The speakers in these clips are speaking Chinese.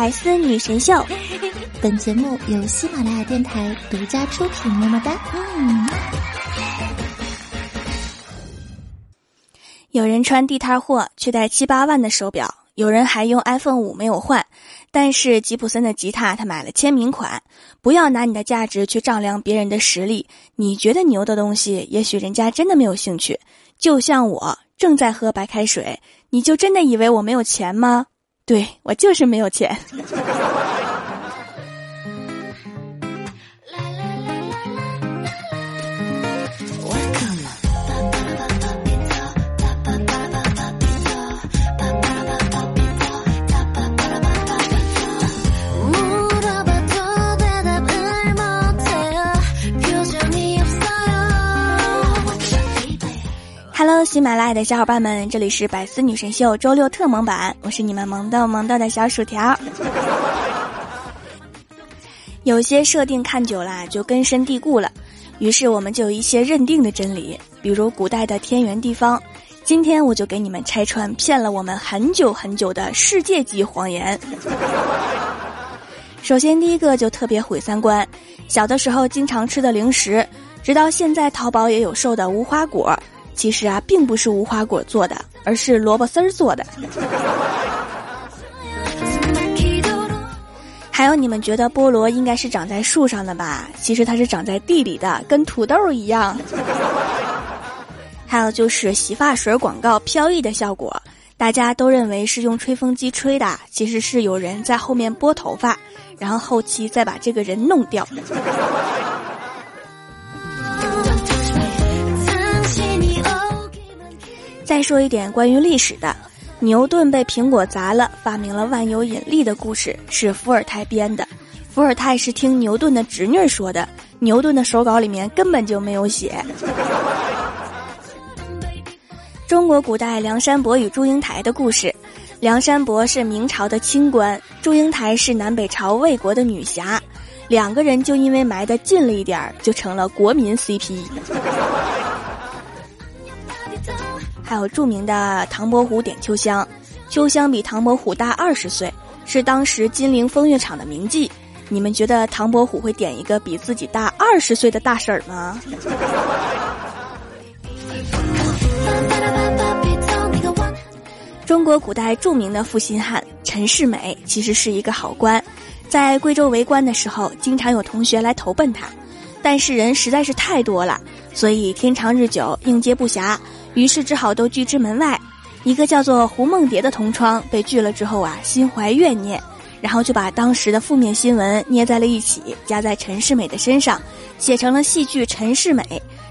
百思女神秀，本节目由喜马拉雅电台独家出品。么么哒！嗯。有人穿地摊货，却戴七八万的手表；有人还用 iPhone 五没有换，但是吉普森的吉他他买了签名款。不要拿你的价值去丈量别人的实力。你觉得牛的东西，也许人家真的没有兴趣。就像我正在喝白开水，你就真的以为我没有钱吗？对我就是没有钱。喜马拉雅的小伙伴们，这里是百思女神秀周六特萌版，我是你们萌豆萌豆的小薯条。有些设定看久了就根深蒂固了，于是我们就有一些认定的真理，比如古代的天圆地方。今天我就给你们拆穿骗了我们很久很久的世界级谎言。首先第一个就特别毁三观，小的时候经常吃的零食，直到现在淘宝也有售的无花果。其实啊，并不是无花果做的，而是萝卜丝儿做的。还有，你们觉得菠萝应该是长在树上的吧？其实它是长在地里的，跟土豆一样。还有就是洗发水广告飘逸的效果，大家都认为是用吹风机吹的，其实是有人在后面拨头发，然后后期再把这个人弄掉。再说一点关于历史的，牛顿被苹果砸了，发明了万有引力的故事是伏尔泰编的。伏尔泰是听牛顿的侄女说的，牛顿的手稿里面根本就没有写。中国古代梁山伯与祝英台的故事，梁山伯是明朝的清官，祝英台是南北朝魏国的女侠，两个人就因为埋得近了一点儿，就成了国民 CP。还有著名的唐伯虎点秋香，秋香比唐伯虎大二十岁，是当时金陵风月场的名妓。你们觉得唐伯虎会点一个比自己大二十岁的大婶儿吗？中国古代著名的负心汉陈世美，其实是一个好官，在贵州为官的时候，经常有同学来投奔他，但是人实在是太多了，所以天长日久，应接不暇。于是只好都拒之门外。一个叫做胡梦蝶的同窗被拒了之后啊，心怀怨念，然后就把当时的负面新闻捏在了一起，加在陈世美的身上，写成了戏剧《陈世美》，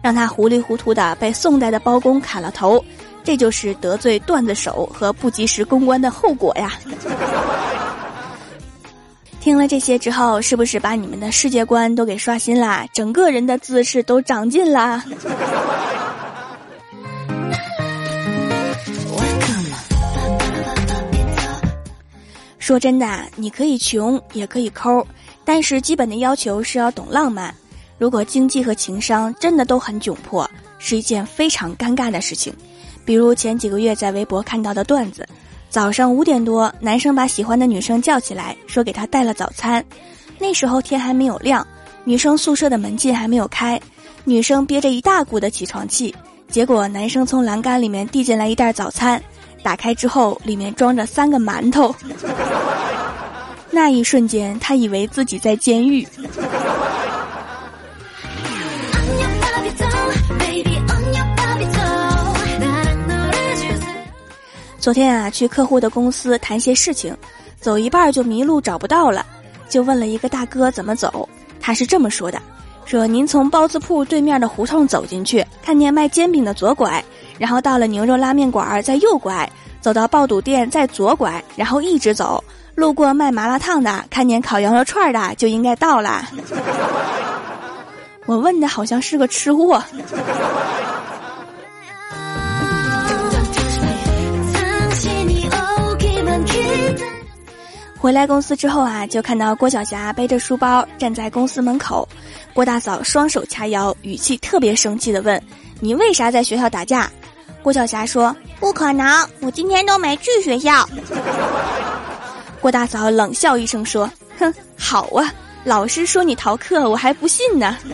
让他糊里糊涂的被宋代的包公砍了头。这就是得罪段子手和不及时公关的后果呀！听了这些之后，是不是把你们的世界观都给刷新啦？整个人的姿势都长进啦？说真的，你可以穷，也可以抠，但是基本的要求是要懂浪漫。如果经济和情商真的都很窘迫，是一件非常尴尬的事情。比如前几个月在微博看到的段子：早上五点多，男生把喜欢的女生叫起来，说给她带了早餐。那时候天还没有亮，女生宿舍的门禁还没有开，女生憋着一大股的起床气，结果男生从栏杆里面递进来一袋早餐。打开之后，里面装着三个馒头。那一瞬间，他以为自己在监狱。昨天啊，去客户的公司谈些事情，走一半就迷路找不到了，就问了一个大哥怎么走。他是这么说的：说您从包子铺对面的胡同走进去，看见卖煎饼的左拐。然后到了牛肉拉面馆儿，再右拐，走到爆肚店，再左拐，然后一直走，路过卖麻辣烫的，看见烤羊肉串的，就应该到了。我问的好像是个吃货。回来公司之后啊，就看到郭晓霞背着书包站在公司门口，郭大嫂双手掐腰，语气特别生气的问：“你为啥在学校打架？”郭晓霞说：“不可能，我今天都没去学校。”郭大嫂冷笑一声说：“哼，好啊，老师说你逃课，我还不信呢。”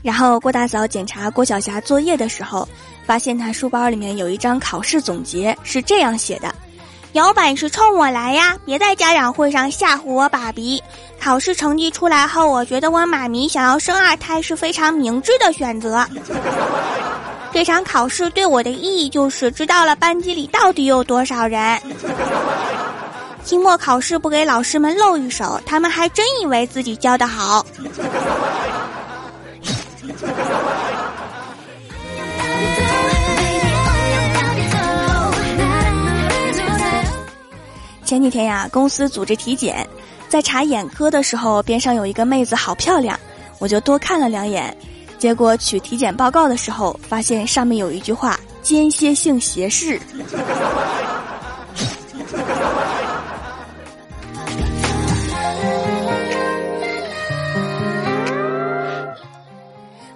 然后郭大嫂检查郭晓霞作业的时候，发现他书包里面有一张考试总结，是这样写的：“有本事冲我来呀！别在家长会上吓唬我爸比。考试成绩出来后，我觉得我妈咪想要生二胎是非常明智的选择。这场考试对我的意义就是知道了班级里到底有多少人。期末考试不给老师们露一手，他们还真以为自己教的好。”前几天呀，公司组织体检，在查眼科的时候，边上有一个妹子好漂亮，我就多看了两眼。结果取体检报告的时候，发现上面有一句话：间歇性斜视。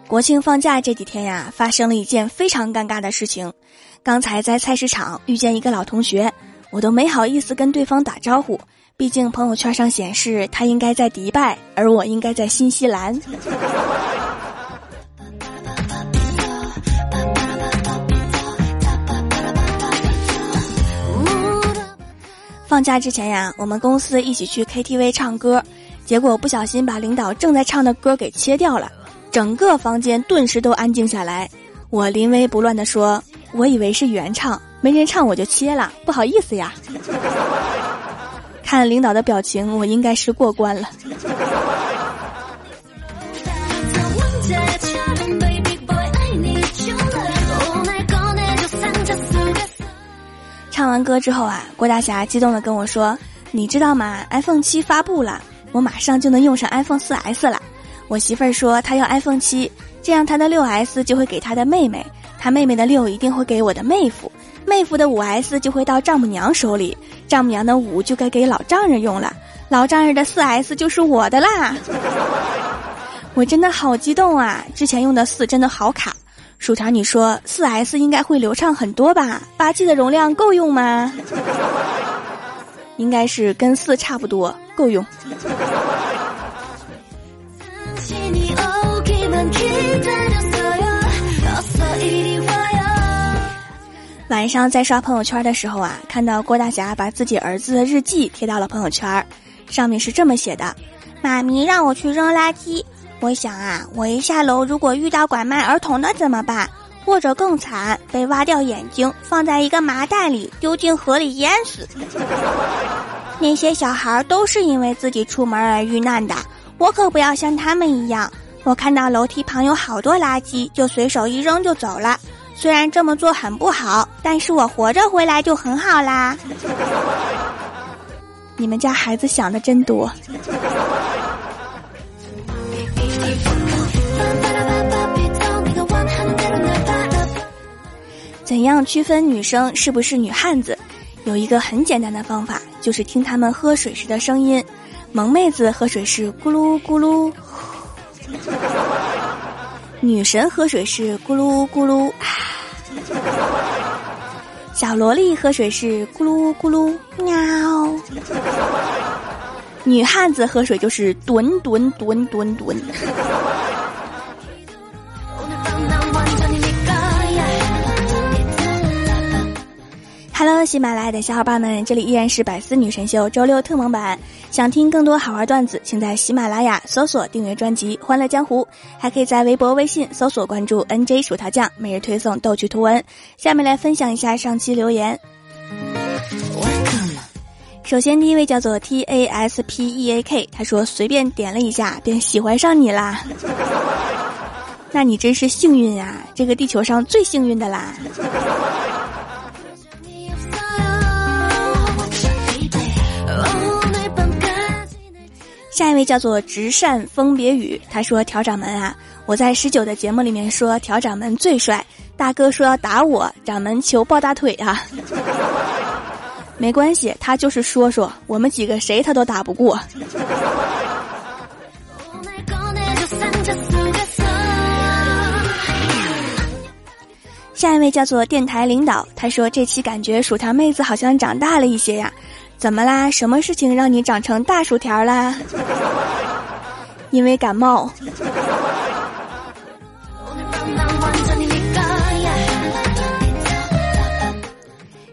国庆放假这几天呀，发生了一件非常尴尬的事情。刚才在菜市场遇见一个老同学。我都没好意思跟对方打招呼，毕竟朋友圈上显示他应该在迪拜，而我应该在新西兰。放假之前呀，我们公司一起去 KTV 唱歌，结果不小心把领导正在唱的歌给切掉了，整个房间顿时都安静下来。我临危不乱地说：“我以为是原唱。”没人唱我就切了，不好意思呀。看领导的表情，我应该是过关了。唱完歌之后啊，郭大侠激动的跟我说：“你知道吗？iPhone 七发布了，我马上就能用上 iPhone 四 S 了。”我媳妇儿说她要 iPhone 七，这样她的六 S 就会给她的妹妹，她妹妹的六一定会给我的妹夫。妹夫的五 S 就会到丈母娘手里，丈母娘的五就该给老丈人用了，老丈人的四 S 就是我的啦。我真的好激动啊！之前用的四真的好卡，薯条你说四 S 应该会流畅很多吧？八 G 的容量够用吗？应该是跟四差不多，够用。晚上在刷朋友圈的时候啊，看到郭大侠把自己儿子的日记贴到了朋友圈，上面是这么写的：“妈咪让我去扔垃圾，我想啊，我一下楼如果遇到拐卖儿童的怎么办？或者更惨，被挖掉眼睛，放在一个麻袋里丢进河里淹死。那些小孩都是因为自己出门而遇难的，我可不要像他们一样。我看到楼梯旁有好多垃圾，就随手一扔就走了。”虽然这么做很不好，但是我活着回来就很好啦。你们家孩子想的真多。怎样区分女生是不是女汉子？有一个很简单的方法，就是听她们喝水时的声音。萌妹子喝水是咕噜咕噜，女神喝水是咕噜咕噜。小萝莉喝水是咕噜咕噜喵，女汉子喝水就是吨吨吨吨吨。喜马拉雅的小伙伴们，这里依然是百思女神秀周六特蒙版。想听更多好玩段子，请在喜马拉雅搜索订阅专辑《欢乐江湖》，还可以在微博、微信搜索关注 NJ 薯条酱，每日推送逗趣图文。下面来分享一下上期留言。首先，第一位叫做 T A S P E A K，他说随便点了一下便喜欢上你啦，那你真是幸运呀，这个地球上最幸运的啦。下一位叫做直善风别雨，他说：“调掌门啊，我在十九的节目里面说调掌门最帅，大哥说要打我，掌门求抱大腿啊。没关系，他就是说说，我们几个谁他都打不过。”下一位叫做电台领导，他说这期感觉薯条妹子好像长大了一些呀，怎么啦？什么事情让你长成大薯条啦？因为感冒。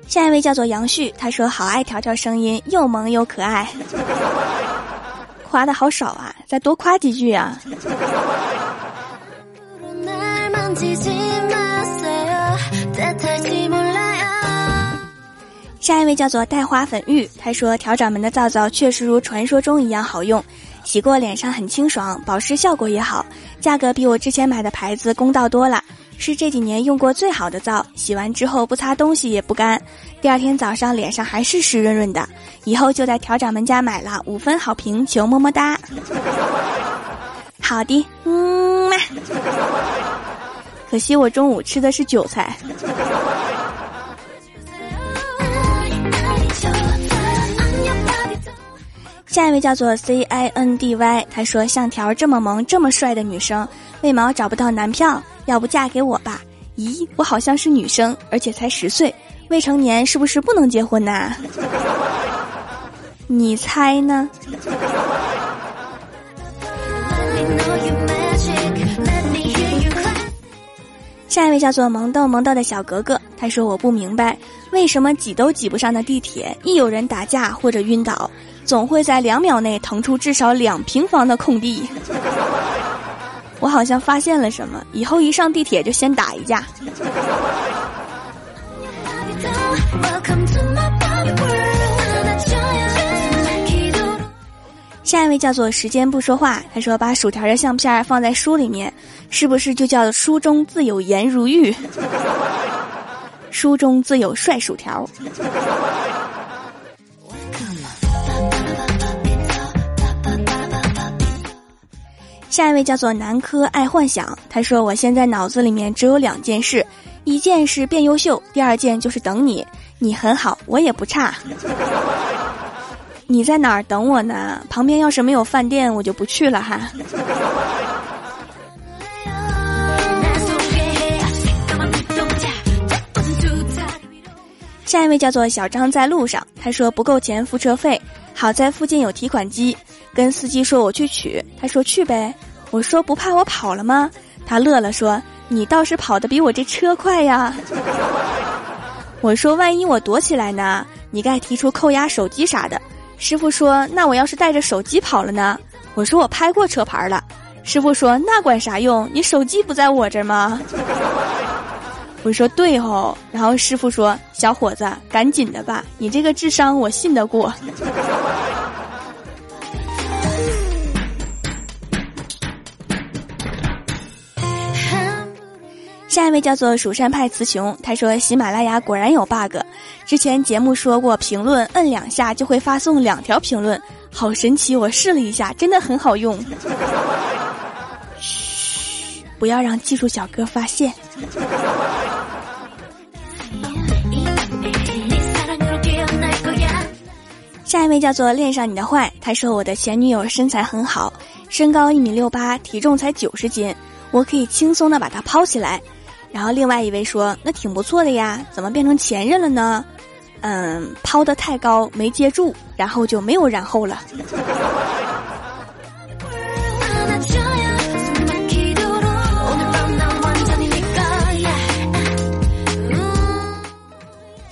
下一位叫做杨旭，他说好爱条条声音，又萌又可爱。夸的好少啊，再多夸几句啊。下一位叫做带花粉玉，他说调掌门的皂皂确实如传说中一样好用，洗过脸上很清爽，保湿效果也好，价格比我之前买的牌子公道多了。是这几年用过最好的皂，洗完之后不擦东西也不干，第二天早上脸上还是湿润润的。以后就在调掌门家买了，五分好评，求么么哒。好的，嗯嘛。可惜我中午吃的是韭菜。下一位叫做 C I N D Y，他说像条这么萌这么帅的女生，为毛找不到男票？要不嫁给我吧？咦，我好像是女生，而且才十岁，未成年是不是不能结婚呐？你猜呢？下一位叫做萌豆萌豆的小格格，他说我不明白，为什么挤都挤不上的地铁，一有人打架或者晕倒，总会在两秒内腾出至少两平方的空地。我好像发现了什么，以后一上地铁就先打一架。下一位叫做时间不说话，他说把薯条的相片放在书里面，是不是就叫书中自有颜如玉？书中自有帅薯条。下一位叫做南柯爱幻想，他说：“我现在脑子里面只有两件事，一件是变优秀，第二件就是等你。你很好，我也不差。你在哪儿等我呢？旁边要是没有饭店，我就不去了哈。”下一位叫做小张，在路上，他说不够钱付车费，好在附近有提款机，跟司机说我去取，他说去呗。我说不怕我跑了吗？他乐了说：“你倒是跑得比我这车快呀。” 我说：“万一我躲起来呢？你该提出扣押手机啥的。”师傅说：“那我要是带着手机跑了呢？”我说：“我拍过车牌了。”师傅说：“那管啥用？你手机不在我这儿吗？” 我说：“对哦。”然后师傅说：“小伙子，赶紧的吧，你这个智商我信得过。”下一位叫做蜀山派词穷，他说喜马拉雅果然有 bug，之前节目说过评论摁两下就会发送两条评论，好神奇！我试了一下，真的很好用。不要让技术小哥发现。下一位叫做恋上你的坏，他说我的前女友身材很好，身高一米六八，体重才九十斤，我可以轻松的把她抛起来。然后另外一位说：“那挺不错的呀，怎么变成前任了呢？”嗯，抛的太高没接住，然后就没有然后了。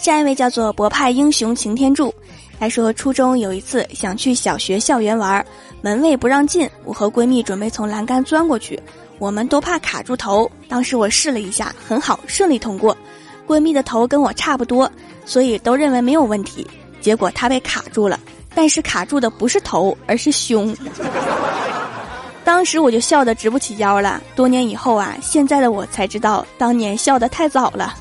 下一位叫做博派英雄擎天柱，他说初中有一次想去小学校园玩，门卫不让进，我和闺蜜准备从栏杆钻过去。我们都怕卡住头，当时我试了一下，很好，顺利通过。闺蜜的头跟我差不多，所以都认为没有问题。结果她被卡住了，但是卡住的不是头，而是胸。当时我就笑得直不起腰了。多年以后啊，现在的我才知道，当年笑得太早了。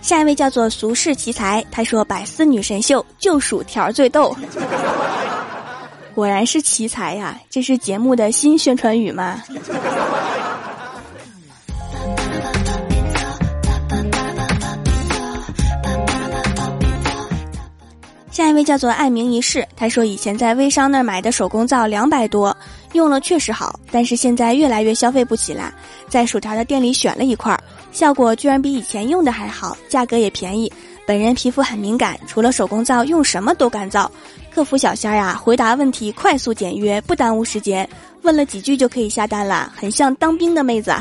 下一位叫做俗世奇才，他说：“百思女神秀就薯条最逗。”果然是奇才呀！这是节目的新宣传语吗？下一位叫做爱民一世，他说以前在微商那儿买的手工皂两百多，用了确实好，但是现在越来越消费不起了，在薯条的店里选了一块，效果居然比以前用的还好，价格也便宜。本人皮肤很敏感，除了手工皂用什么都干燥。客服小仙儿啊，回答问题快速简约，不耽误时间，问了几句就可以下单了，很像当兵的妹子。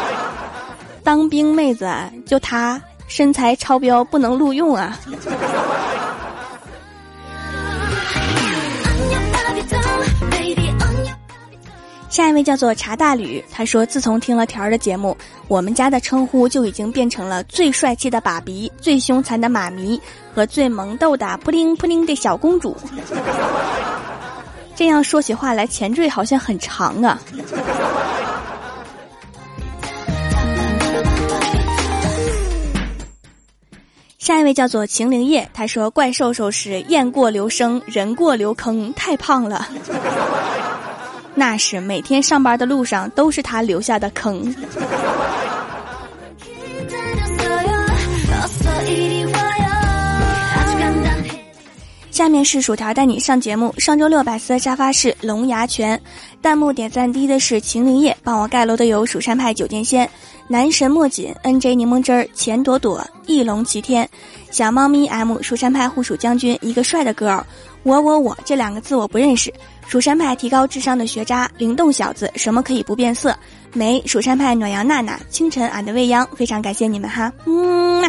当兵妹子就她身材超标，不能录用啊。下一位叫做茶大吕，他说：“自从听了条儿的节目，我们家的称呼就已经变成了最帅气的爸比、最凶残的妈咪和最萌逗的扑灵扑灵的小公主。这样说起话来，前缀好像很长啊。”下一位叫做秦灵叶，他说：“怪兽兽是雁过留声，人过留坑，太胖了。”那是每天上班的路上都是他留下的坑。下面是薯条带你上节目。上周六百思沙发是龙牙泉，弹幕点赞低的是秦灵叶，帮我盖楼的有蜀山派九剑仙、男神莫锦、NJ 柠檬汁儿、钱朵朵、翼龙齐天、小猫咪 M、蜀山派护蜀将军，一个帅的 girl。我我我这两个字我不认识。蜀山派提高智商的学渣，灵动小子，什么可以不变色？没蜀山派暖阳娜娜，清晨俺的未央，非常感谢你们哈，嗯。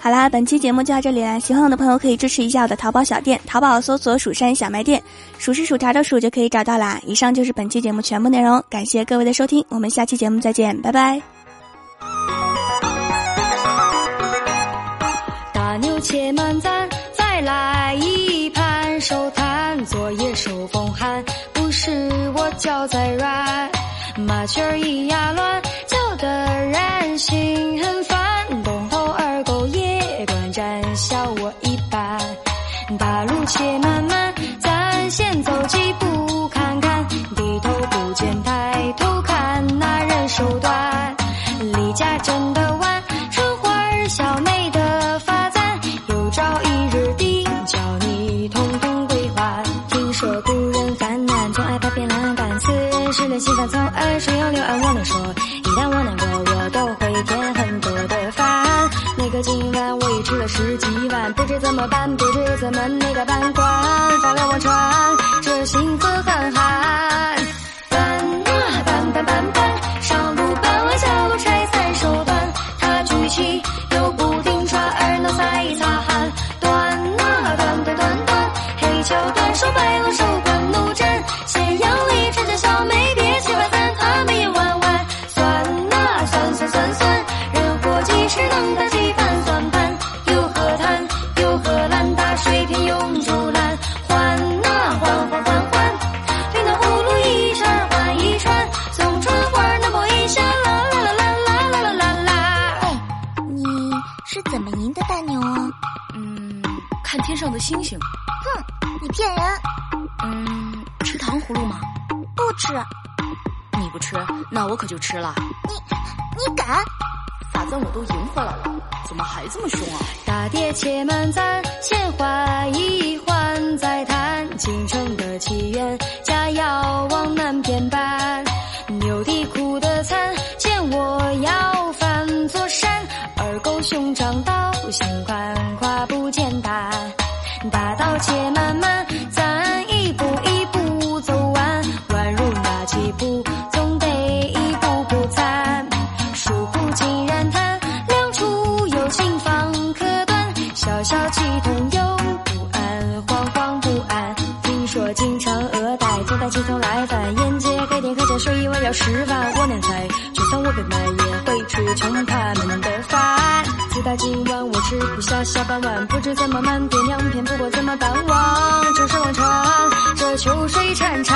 好啦，本期节目就到这里了。喜欢我的朋友可以支持一下我的淘宝小店，淘宝搜索“蜀山小卖店”，数是薯条的数就可以找到啦。以上就是本期节目全部内容，感谢各位的收听，我们下期节目再见，拜拜。大牛且慢赞，来一盘手摊。昨夜受风寒，不是我脚在软，麻雀儿咿呀乱，叫得人心很烦。东头二狗也短暂，笑我一般。大路且漫漫，咱先走几步看看。低头不见抬头看，那人手短，离家真烦从二十有六安我能说，一旦我难过，我都会添很多的烦。那个今晚我已吃了十几碗，不知怎么办，不知怎么那个办官，发了我传，这心可寒寒。搬啊搬搬搬搬，上路搬完下路拆散手段，他举起又不停抓耳脑塞擦汗，断啊断断断断，黑桥断手白。上的星星，哼，你骗人。嗯，吃糖葫芦吗？不吃。你不吃，那我可就吃了。你，你敢？法簪我都赢回来了，怎么还这么凶啊？大碟且慢赞，先缓一缓再谈。京城的起源，家要往南边搬。牛的苦的惨，见我要翻座山。二狗兄长道，心宽跨不简单。大道且漫漫，咱一步一步走完。宛如那几步，总得一步步攒。疏忽竟然叹，两处有情方可断。小小气痛又不安，惶惶不安。听说京城二代总带青头来犯，沿街开店喝酒，以为要吃饭。我念在，就算我被卖，也会吃穷他们的饭。自打今晚我吃不下下半碗，不知怎么瞒爹娘骗，不过怎么淡忘？就是忘川，这秋水潺潺，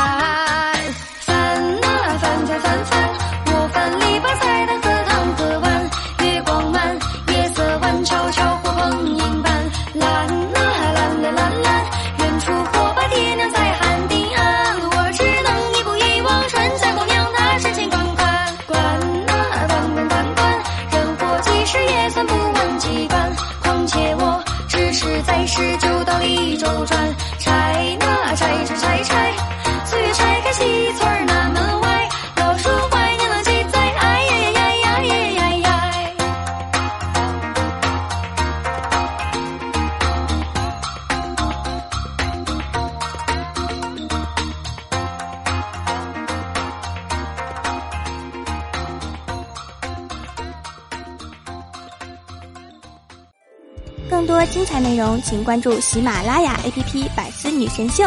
翻啊翻翻翻翻，我翻篱笆菜单。转请关注喜马拉雅 app 百思女神秀。